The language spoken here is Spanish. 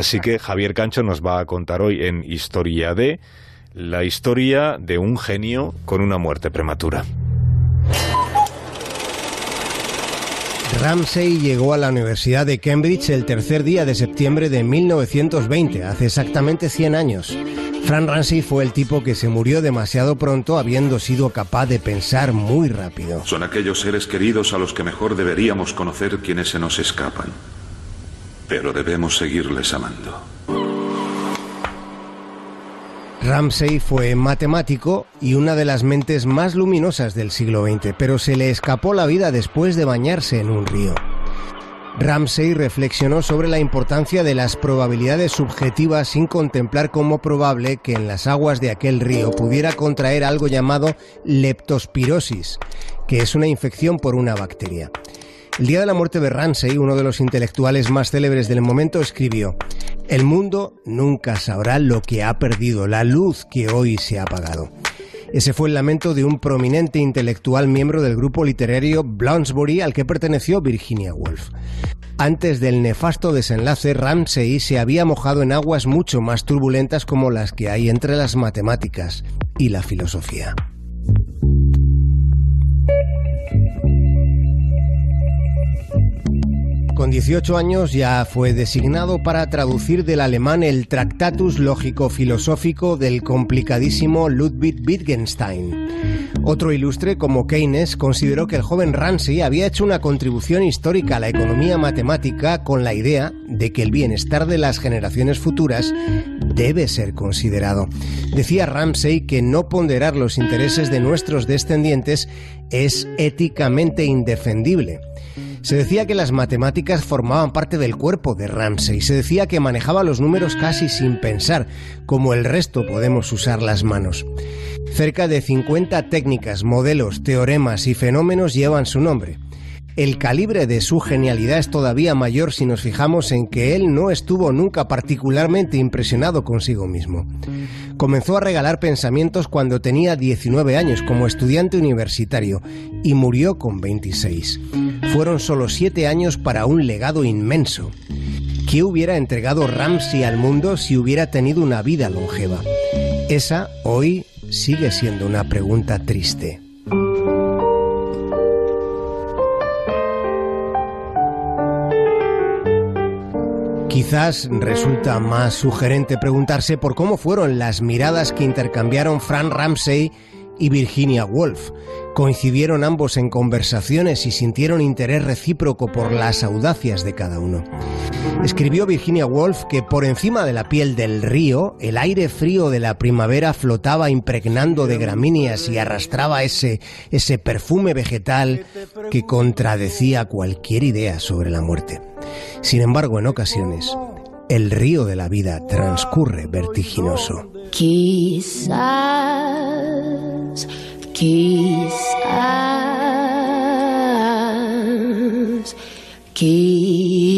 Así que Javier Cancho nos va a contar hoy en Historia de la historia de un genio con una muerte prematura. Ramsey llegó a la Universidad de Cambridge el tercer día de septiembre de 1920, hace exactamente 100 años. Fran Ramsey fue el tipo que se murió demasiado pronto habiendo sido capaz de pensar muy rápido. Son aquellos seres queridos a los que mejor deberíamos conocer quienes se nos escapan pero debemos seguirles amando. Ramsey fue matemático y una de las mentes más luminosas del siglo XX, pero se le escapó la vida después de bañarse en un río. Ramsey reflexionó sobre la importancia de las probabilidades subjetivas sin contemplar como probable que en las aguas de aquel río pudiera contraer algo llamado leptospirosis, que es una infección por una bacteria. El día de la muerte de Ramsey, uno de los intelectuales más célebres del momento, escribió, El mundo nunca sabrá lo que ha perdido, la luz que hoy se ha apagado. Ese fue el lamento de un prominente intelectual miembro del grupo literario Bloomsbury al que perteneció Virginia Woolf. Antes del nefasto desenlace, Ramsey se había mojado en aguas mucho más turbulentas como las que hay entre las matemáticas y la filosofía. Con 18 años ya fue designado para traducir del alemán el Tractatus Lógico-Filosófico del complicadísimo Ludwig Wittgenstein. Otro ilustre como Keynes consideró que el joven Ramsey había hecho una contribución histórica a la economía matemática con la idea de que el bienestar de las generaciones futuras debe ser considerado. Decía Ramsey que no ponderar los intereses de nuestros descendientes es éticamente indefendible. Se decía que las matemáticas formaban parte del cuerpo de Ramsey. Se decía que manejaba los números casi sin pensar, como el resto podemos usar las manos. Cerca de 50 técnicas, modelos, teoremas y fenómenos llevan su nombre. El calibre de su genialidad es todavía mayor si nos fijamos en que él no estuvo nunca particularmente impresionado consigo mismo. Comenzó a regalar pensamientos cuando tenía 19 años como estudiante universitario y murió con 26. Fueron solo 7 años para un legado inmenso. ¿Qué hubiera entregado Ramsey al mundo si hubiera tenido una vida longeva? Esa hoy sigue siendo una pregunta triste. Quizás resulta más sugerente preguntarse por cómo fueron las miradas que intercambiaron Fran Ramsey y Virginia Woolf. Coincidieron ambos en conversaciones y sintieron interés recíproco por las audacias de cada uno. Escribió Virginia Woolf que por encima de la piel del río, el aire frío de la primavera flotaba impregnando de gramíneas y arrastraba ese, ese perfume vegetal que contradecía cualquier idea sobre la muerte. Sin embargo, en ocasiones, el río de la vida transcurre vertiginoso. Quizás, quizás, quizás.